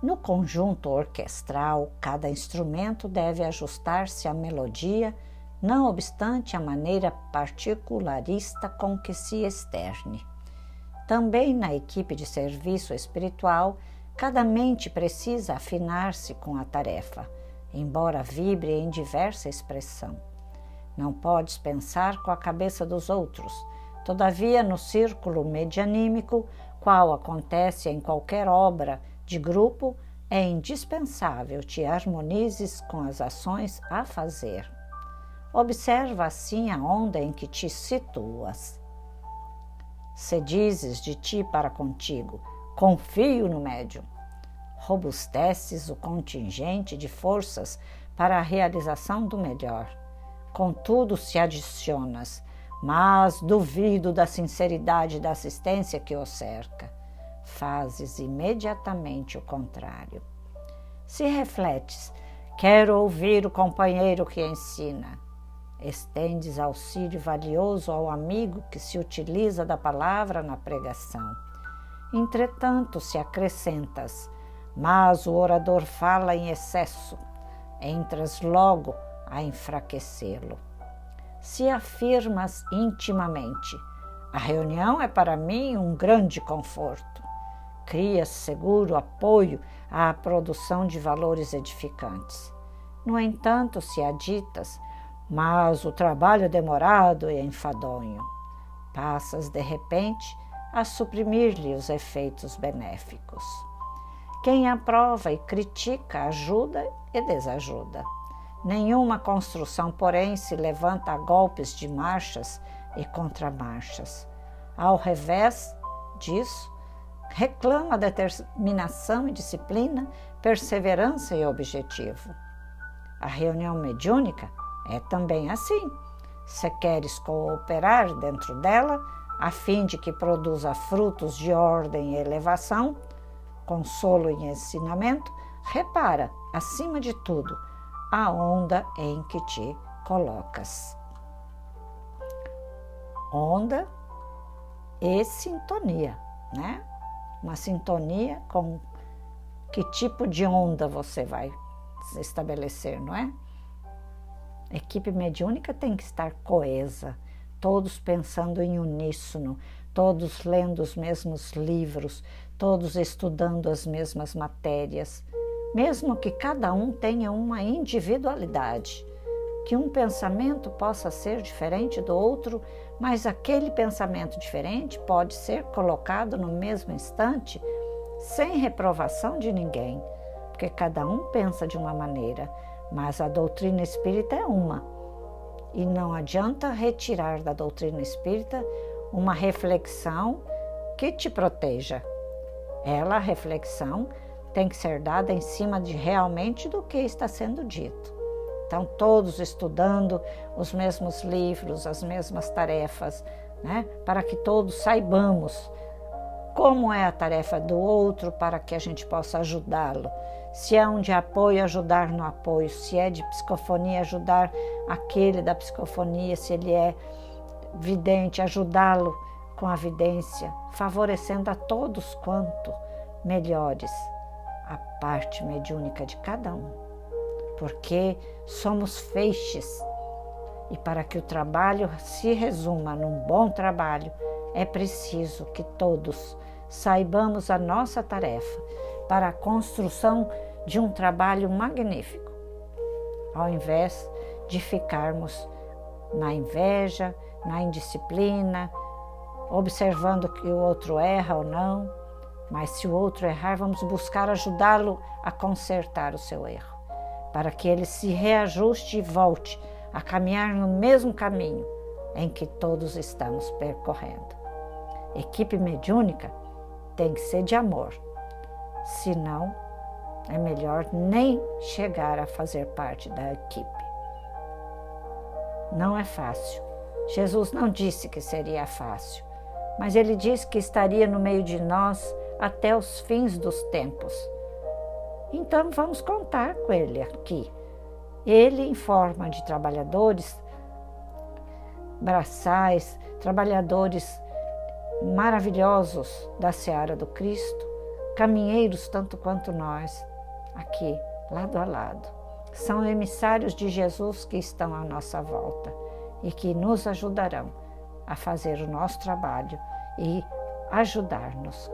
No conjunto orquestral, cada instrumento deve ajustar-se à melodia, não obstante a maneira particularista com que se externe. Também na equipe de serviço espiritual, cada mente precisa afinar-se com a tarefa, embora vibre em diversa expressão. Não podes pensar com a cabeça dos outros, todavia, no círculo medianímico, qual acontece em qualquer obra, de grupo, é indispensável te harmonizes com as ações a fazer. Observa assim a onda em que te situas. Se dizes de ti para contigo, confio no médium, robusteces o contingente de forças para a realização do melhor. Contudo, se adicionas, mas duvido da sinceridade da assistência que o cerca fazes imediatamente o contrário. Se refletes, quero ouvir o companheiro que ensina. Estendes auxílio valioso ao amigo que se utiliza da palavra na pregação. Entretanto, se acrescentas, mas o orador fala em excesso, entras logo a enfraquecê-lo. Se afirmas intimamente, a reunião é para mim um grande conforto cria seguro apoio à produção de valores edificantes. No entanto, se aditas, mas o trabalho é demorado e enfadonho, passas de repente a suprimir-lhe os efeitos benéficos. Quem aprova e critica ajuda e desajuda. Nenhuma construção, porém, se levanta a golpes de marchas e contramarchas. Ao revés disso, reclama determinação e disciplina, perseverança e objetivo. A reunião mediúnica é também assim. Se queres cooperar dentro dela, a fim de que produza frutos de ordem e elevação, consolo e ensinamento, repara, acima de tudo, a onda em que te colocas. Onda e sintonia, né? Uma sintonia com que tipo de onda você vai estabelecer, não é? A equipe mediúnica tem que estar coesa, todos pensando em uníssono, todos lendo os mesmos livros, todos estudando as mesmas matérias, mesmo que cada um tenha uma individualidade que um pensamento possa ser diferente do outro, mas aquele pensamento diferente pode ser colocado no mesmo instante sem reprovação de ninguém, porque cada um pensa de uma maneira, mas a doutrina espírita é uma. E não adianta retirar da doutrina espírita uma reflexão que te proteja. Ela, reflexão, tem que ser dada em cima de realmente do que está sendo dito. Então, todos estudando os mesmos livros, as mesmas tarefas, né? para que todos saibamos como é a tarefa do outro para que a gente possa ajudá-lo. Se é um de apoio, ajudar no apoio. Se é de psicofonia, ajudar aquele da psicofonia. Se ele é vidente, ajudá-lo com a vidência, favorecendo a todos quanto melhores a parte mediúnica de cada um porque somos feixes. E para que o trabalho se resuma num bom trabalho, é preciso que todos saibamos a nossa tarefa para a construção de um trabalho magnífico, ao invés de ficarmos na inveja, na indisciplina, observando que o outro erra ou não, mas se o outro errar, vamos buscar ajudá-lo a consertar o seu erro para que ele se reajuste e volte a caminhar no mesmo caminho em que todos estamos percorrendo. Equipe mediúnica tem que ser de amor, senão é melhor nem chegar a fazer parte da equipe. Não é fácil. Jesus não disse que seria fácil, mas ele disse que estaria no meio de nós até os fins dos tempos. Então vamos contar com ele aqui. Ele, em forma de trabalhadores braçais, trabalhadores maravilhosos da seara do Cristo, caminheiros tanto quanto nós, aqui, lado a lado. São emissários de Jesus que estão à nossa volta e que nos ajudarão a fazer o nosso trabalho e ajudar-nos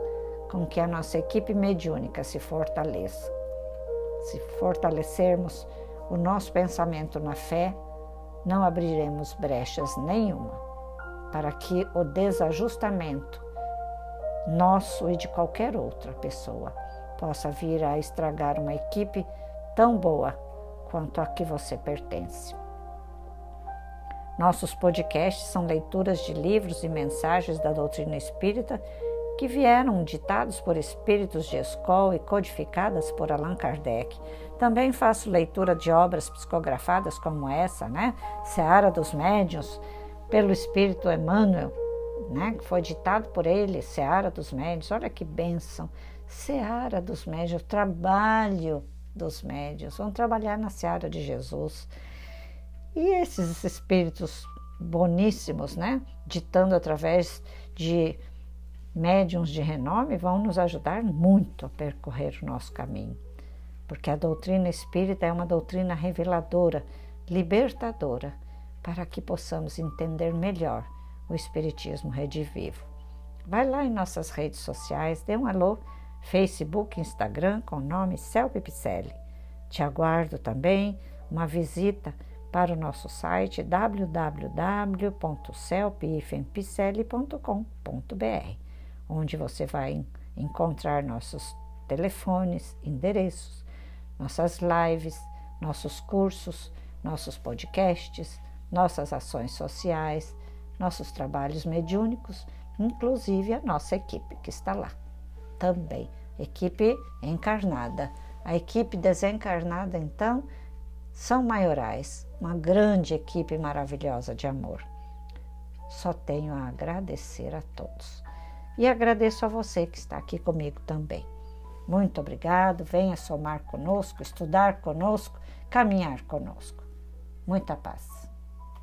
com que a nossa equipe mediúnica se fortaleça. Se fortalecermos o nosso pensamento na fé, não abriremos brechas nenhuma para que o desajustamento nosso e de qualquer outra pessoa possa vir a estragar uma equipe tão boa quanto a que você pertence. Nossos podcasts são leituras de livros e mensagens da doutrina espírita que vieram ditados por espíritos de escola e codificadas por Allan Kardec. Também faço leitura de obras psicografadas como essa, né? Seara dos Médiuns, pelo espírito Emmanuel, né? Que foi ditado por ele, Seara dos Médiuns. Olha que bênção! Seara dos Médiuns, trabalho dos médiuns. Vão trabalhar na Seara de Jesus. E esses espíritos boníssimos, né? Ditando através de médiums de renome vão nos ajudar muito a percorrer o nosso caminho, porque a doutrina espírita é uma doutrina reveladora, libertadora, para que possamos entender melhor o Espiritismo redivivo. Vai lá em nossas redes sociais, dê um alô, Facebook, Instagram, com o nome Celpe Picelli. Te aguardo também uma visita para o nosso site www.celpifempicelli.com.br onde você vai encontrar nossos telefones, endereços, nossas lives, nossos cursos, nossos podcasts, nossas ações sociais, nossos trabalhos mediúnicos, inclusive a nossa equipe que está lá também. Equipe encarnada. A equipe desencarnada, então, são maiorais, uma grande equipe maravilhosa de amor. Só tenho a agradecer a todos. E agradeço a você que está aqui comigo também. Muito obrigado. Venha somar conosco, estudar conosco, caminhar conosco. Muita paz.